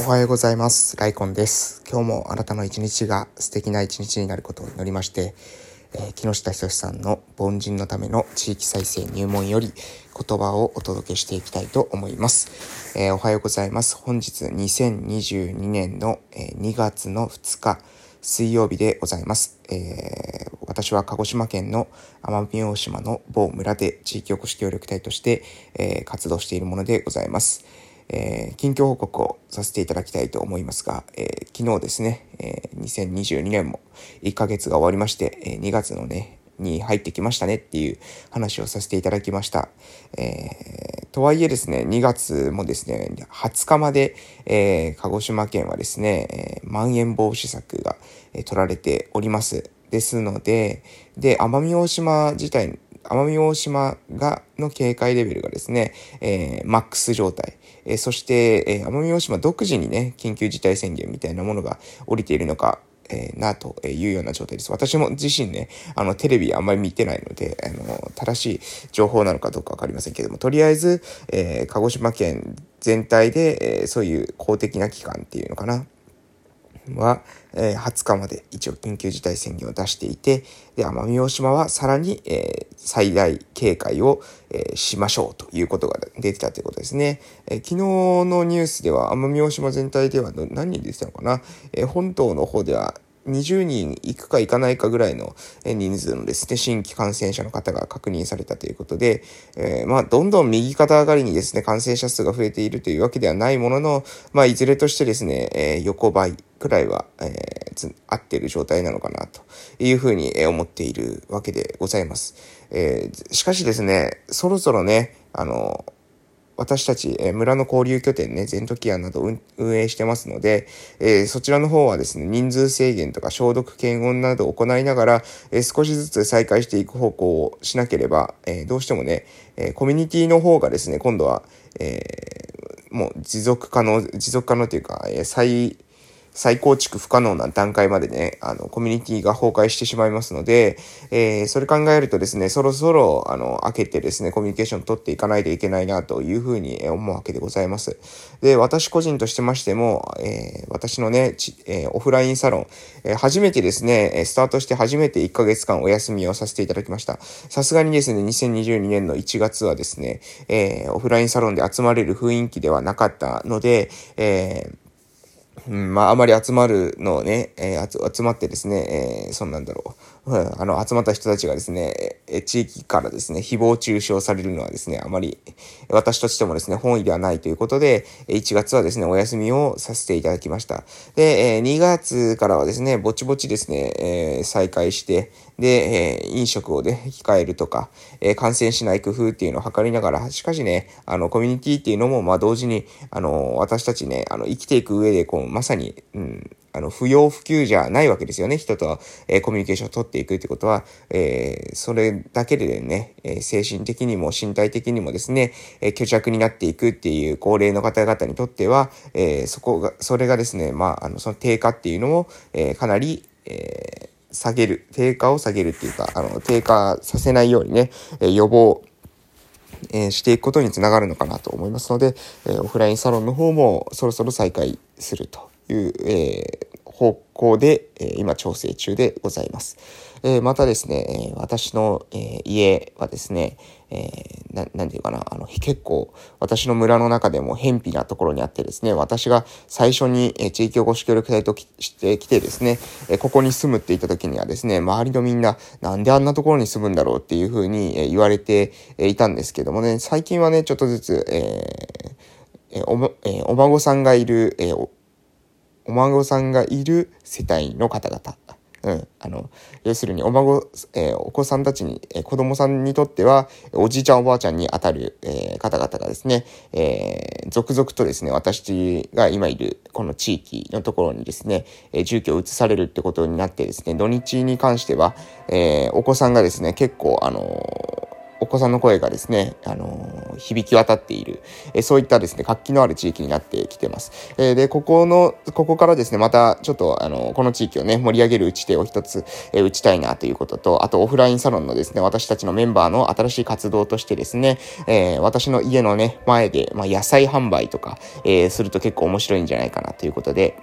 おはようございます。ライコンです。今日もあなたの一日が素敵な一日になることを祈りまして、えー、木下仁さんの凡人のための地域再生入門より言葉をお届けしていきたいと思います。えー、おはようございます。本日2022年の2月の2日、水曜日でございます。えー、私は鹿児島県の奄美大島の某村で地域おこし協力隊として、え、活動しているものでございます。えー、近況報告をさせていただきたいと思いますが、えー、昨日ですね、えー、2022年も1ヶ月が終わりまして、え、2月のね、に入ってきましたねっていう話をさせていただきました。え、とはいえですね、2月もですね、20日まで、え、鹿児島県はですね、え、まん延防止策が、え、取られております。ですので、で、奄美大島自体奄美大島が、の警戒レベルがですね、えー、マックス状態。え、そして、えー、奄美大島独自にね、緊急事態宣言みたいなものが降りているのか、えー、なというような状態です。私も自身ね、あの、テレビあんまり見てないので、あの、正しい情報なのかどうかわかりませんけども、とりあえず、えー、鹿児島県全体で、えー、そういう公的な機関っていうのかな、は、え、20日まで一応緊急事態宣言を出していて、で、奄美大島はさらに、え、最大警戒を、え、しましょうということが出てたということですね。え、昨日のニュースでは奄美大島全体では何人出てたのかな、え、本島の方では20人行くか行かないかぐらいの人数のですね、新規感染者の方が確認されたということで、えー、まあ、どんどん右肩上がりにですね、感染者数が増えているというわけではないものの、まあ、いずれとしてですね、えー、横ばいくらいは、えー、合っている状態なのかな、というふうに思っているわけでございます。えー、しかしですね、そろそろね、あの、私たち、え村の交流拠点ね、全時案など運営してますので、え、そちらの方はですね、人数制限とか消毒検温などを行いながら、え、少しずつ再開していく方向をしなければ、え、どうしてもね、えコミュニティの方がですね、今度は、えもう持続可能、持続可能というか、え再、再構築不可能な段階までね、あの、コミュニティが崩壊してしまいますので、えー、それ考えるとですね、そろそろ、あの、開けてですね、コミュニケーション取っていかないといけないなというふうに思うわけでございます。で、私個人としてましても、えー、私のね、えー、オフラインサロン、え初めてですね、スタートして初めて1ヶ月間お休みをさせていただきました。さすがにですね、2022年の1月はですね、えオフラインサロンで集まれる雰囲気ではなかったので、えーうん、まあ、あまり集まるのをね、えー、集まってですね、えー、そんなんだろう。あの、集まった人たちがですね、地域からですね、誹謗中傷されるのはですね、あまり、私としてもですね、本意ではないということで、1月はですね、お休みをさせていただきました。で、2月からはですね、ぼちぼちですね、再開して、で、飲食をね、控えるとか、感染しない工夫っていうのを図りながら、しかしね、あの、コミュニティっていうのも、まあ、同時に、あの、私たちね、あの、生きていく上で、こう、まさに、うん、あの、不要不急じゃないわけですよね。人と、えー、コミュニケーションを取っていくってことは、えー、それだけでね、え、精神的にも身体的にもですね、え虚弱になっていくっていう高齢の方々にとっては、えそこが、それがですね、まあ、あの、その低下っていうのを、えかなり、え下げる、低下を下げるっていうか、あの、低下させないようにね、え予防、えしていくことにつながるのかなと思いますので、えオフラインサロンの方もそろそろ再開するという、え方向で、え今調整中でございます。えまたですね、私の、え家はですね、えー、ななんていうかな、あの、結構、私の村の中でも偏僻なところにあってですね、私が最初に、え地域おこし協力隊としてきてですね、えここに住むって言った時にはですね、周りのみんな、なんであんなところに住むんだろうっていうふうに、え言われて、えいたんですけどもね、最近はね、ちょっとずつ、えー、えおま、えお孫さんがいる、えおお孫さんがいる世帯の方々。うん。あの、要するに、お孫、えー、お子さんたちに、えー、子供さんにとっては、おじいちゃんおばあちゃんにあたる、えー、方々がですね、えー、続々とですね、私が今いる、この地域のところにですね、えー、住居を移されるってことになってですね、土日に関しては、えー、お子さんがですね、結構、あのお子さんの声がですね、あのー、響き渡っている、えー、そういったですね、活気のある地域になってきてます。えー、で、ここの、ここからですね、またちょっと、あの、この地域をね、盛り上げる打ち手を一つ、え、打ちたいなということと、あとオフラインサロンのですね、私たちのメンバーの新しい活動としてですね、え、私の家のね、前で、まあ、野菜販売とか、え、すると結構面白いんじゃないかなということで、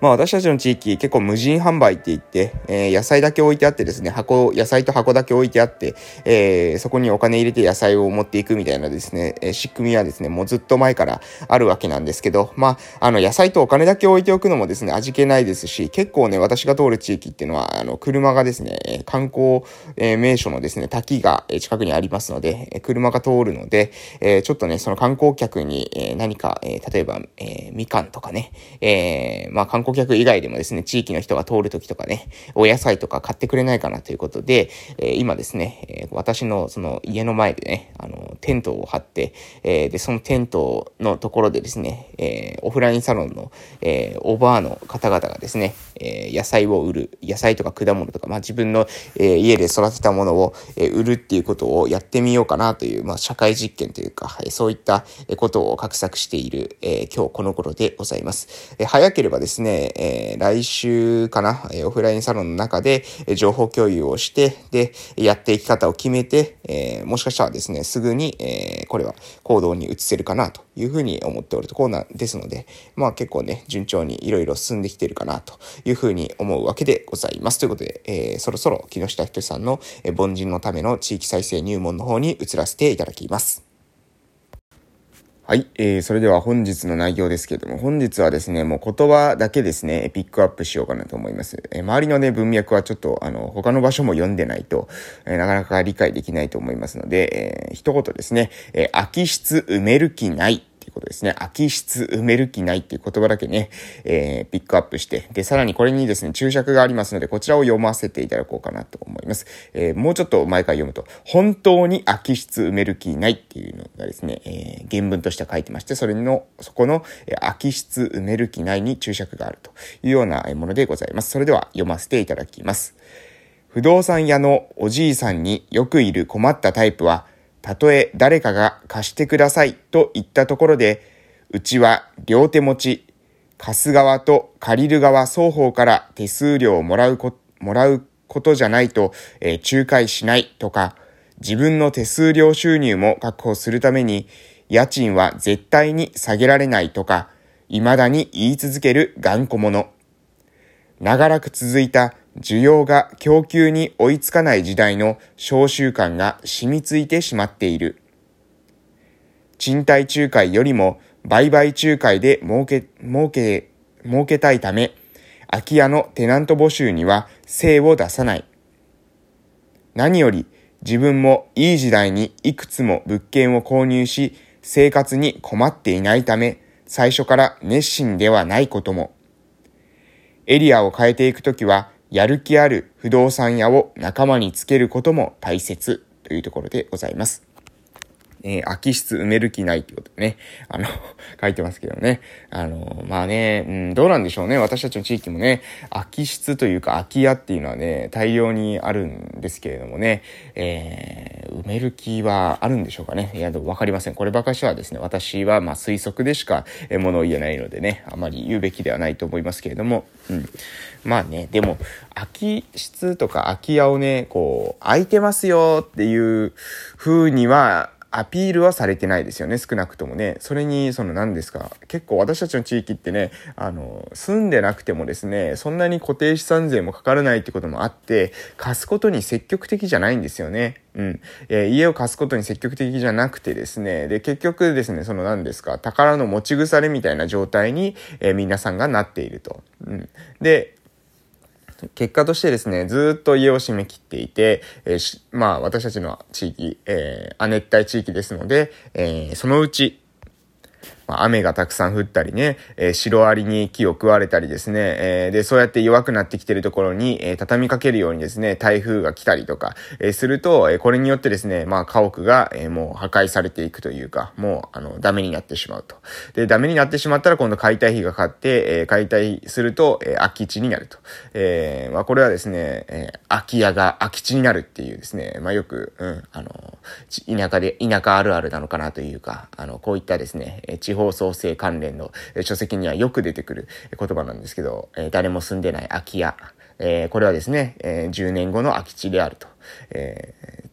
まあ私たちの地域結構無人販売って言って、えー、野菜だけ置いてあってですね、箱、野菜と箱だけ置いてあって、えー、そこにお金入れて野菜を持っていくみたいなですね、えー、仕組みはですね、もうずっと前からあるわけなんですけど、まあ、あの野菜とお金だけ置いておくのもですね、味気ないですし、結構ね、私が通る地域っていうのは、あの、車がですね、観光、えー、名所のですね、滝が近くにありますので、え車が通るので、えー、ちょっとね、その観光客に、えー、何か、えー、例えば、えー、みかんとかね、えー、まあ観光顧客以外でもですね、地域の人が通るときとかね、お野菜とか買ってくれないかなということで、え、今ですね、え、私のその家の前でね、テントを張って、えー、で、そのテントのところでですね、えオフラインサロンの、えおばあの方々がですね、え野菜を売る、野菜とか果物とか、まあ自分の、え家で育てたものを、え売るっていうことをやってみようかなという、まあ社会実験というか、はい、そういったことを画策している、え今日この頃でございます。え早ければですね、え、来週かな、え、オフラインサロンの中で、え、情報共有をして、で、やっていき方を決めて、え、もしかしたらですね、すぐにえー、これは行動に移せるかなというふうに思っておるところなんですので、まあ結構ね、順調にいろいろ進んできてるかなというふうに思うわけでございます。ということで、えー、そろそろ木下ひとさんの、えー、凡人のための地域再生入門の方に移らせていただきます。はい、えー、それでは本日の内容ですけれども、本日はですね、もう言葉だけですね、ピックアップしようかなと思います。えー、周りのね、文脈はちょっと、あの、他の場所も読んでないと、えー、なかなか理解できないと思いますので、えー、一言ですね、えー、空き室埋める気ない。いうことですね。空き室埋める気ないっていう言葉だけね、えー、ピックアップして、で、さらにこれにですね、注釈がありますので、こちらを読ませていただこうかなと思います。えー、もうちょっと前から読むと、本当に空き室埋める気ないっていうのがですね、えー、原文として書いてまして、それの、そこの、えー、空き室埋める気ないに注釈があるというようなものでございます。それでは読ませていただきます。不動産屋のおじいさんによくいる困ったタイプは、たとえ誰かが貸してくださいと言ったところで、うちは両手持ち、貸す側と借りる側双方から手数料をもらうこもらうことじゃないと、えー、仲介しないとか、自分の手数料収入も確保するために、家賃は絶対に下げられないとか、未だに言い続ける頑固者。長らく続いた需要が供給に追いつかない時代の召集感が染みついてしまっている。賃貸仲介よりも売買仲介で儲け、儲け、儲けたいため、空き家のテナント募集には精を出さない。何より自分もいい時代にいくつも物件を購入し、生活に困っていないため、最初から熱心ではないことも。エリアを変えていくときは、やる気ある不動産屋を仲間につけることも大切というところでございます。えー、空き室埋める気ないってことね、あの 書いてますけどね。あの、まあね、うん、どうなんでしょうね。私たちの地域もね、空き室というか空き家っていうのはね、大量にあるんですけれどもね、えー、埋める気はあるんでしょうかね。いや、でもわかりません。こればかしはですね、私はまあ推測でしか、えものを言えないのでね、あまり言うべきではないと思いますけれども、うん。まあね、でも、空き室とか空き家をね、こう、空いてますよっていう風には、アピールはされてないですよね、少なくともね。それに、その何ですか、結構私たちの地域ってね、あの、住んでなくてもですね、そんなに固定資産税もかからないってこともあって、貸すことに積極的じゃないんですよね。うん。えー、家を貸すことに積極的じゃなくてですね、で、結局ですね、その何ですか、宝の持ち腐れみたいな状態に、えー、皆さんがなっていると。うん。で、結果としてですね、ずっと家を閉め切っていて、えー、まあ私たちの地域、えー、亜熱帯地域ですので、えー、そのうち、まあ、雨がたくさん降ったりね、えー、シロアリに木を食われたりですね、えー、で、そうやって弱くなってきてるところに、えー、畳みかけるようにですね、台風が来たりとか、えー、すると、えー、これによってですね、まあ、家屋が、えー、もう破壊されていくというか、もう、あの、ダメになってしまうと。で、ダメになってしまったら今度解体費がかかって、えー、解体すると、えー、空き地になると。えー、まあ、これはですね、えー、空き家が空き地になるっていうですね、まあ、よく、うん、あの、田舎で、田舎あるあるなのかなというか、あの、こういったですね、地方創生関連の書籍にはよく出てくる言葉なんですけど、誰も住んでない空き家。これはですね、え、10年後の空き地であると。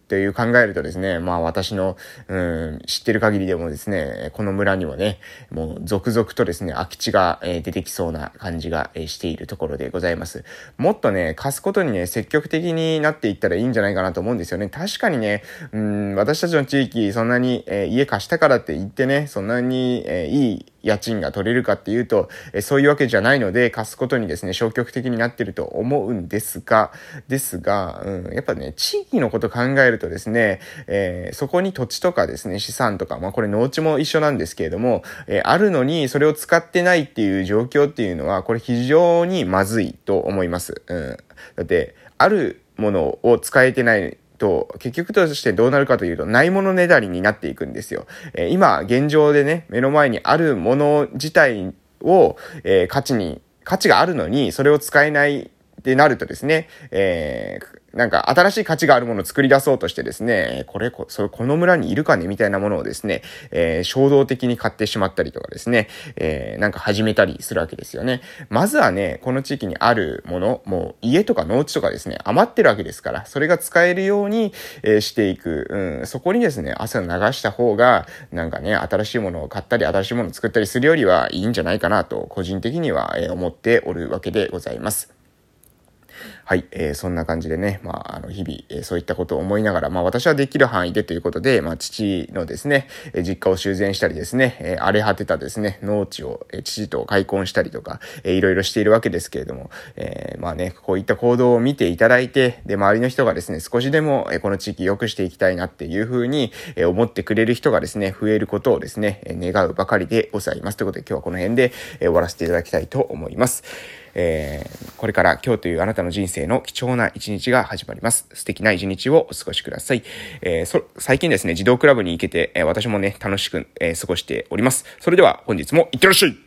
という考えるとですね、まあ私の、うん、知ってる限りでもですね、この村にはね、もう続々とですね、空き地が、え、出てきそうな感じが、え、しているところでございます。もっとね、貸すことにね、積極的になっていったらいいんじゃないかなと思うんですよね。確かにね、うん、私たちの地域、そんなに、えー、家貸したからって言ってね、そんなに、え、いい家賃が取れるかっていうと、えそういうわけじゃないので、貸すことにですね、消極的になってると思うんですが、ですが、うん、やっぱね、地域のこと考えるとですね、えー、そこに土地とかですね、資産とか、まあこれ農地も一緒なんですけれども、えー、あるのにそれを使ってないっていう状況っていうのは、これ非常にまずいと思います。うん。だって、あるものを使えてないと、結局としてどうなるかというと、ないものねだりになっていくんですよ。えー、今、現状でね、目の前にあるもの自体を、えー、価値に、価値があるのに、それを使えないってなるとですね、えー、なんか新しい価値があるものを作り出そうとしてですね、これ、こそれこの村にいるかねみたいなものをですね、えー、衝動的に買ってしまったりとかですね、えー、なんか始めたりするわけですよね。まずはね、この地域にあるもの、もう家とか農地とかですね、余ってるわけですから、それが使えるように、えー、していく、うん、そこにですね、汗を流した方が、なんかね、新しいものを買ったり、新しいものを作ったりするよりはいいんじゃないかなと、個人的には、え、思っておるわけでございます。はい、えー、そんな感じでね、まあ、あの、日々、えー、そういったことを思いながら、まあ、私はできる範囲でということで、まあ、父のですね、えー、実家を修繕したりですね、えー、荒れ果てたですね、農地を、えー、父と開墾したりとか、えー、いろいろしているわけですけれども、えー、まあね、こういった行動を見ていただいて、で、周りの人がですね、少しでも、えー、この地域良くしていきたいなっていうふうに、えー、思ってくれる人がですね、増えることをですね、えー、願うばかりでございます。ということで、今日はこの辺で、えー、終わらせていただきたいと思います。えー、これから今日というあなたの人生の貴重な一日が始まります。素敵な一日をお過ごしください。えー、そ、最近ですね、児童クラブに行けて、えー、私もね、楽しく、えー、過ごしております。それでは本日もいってらっしゃい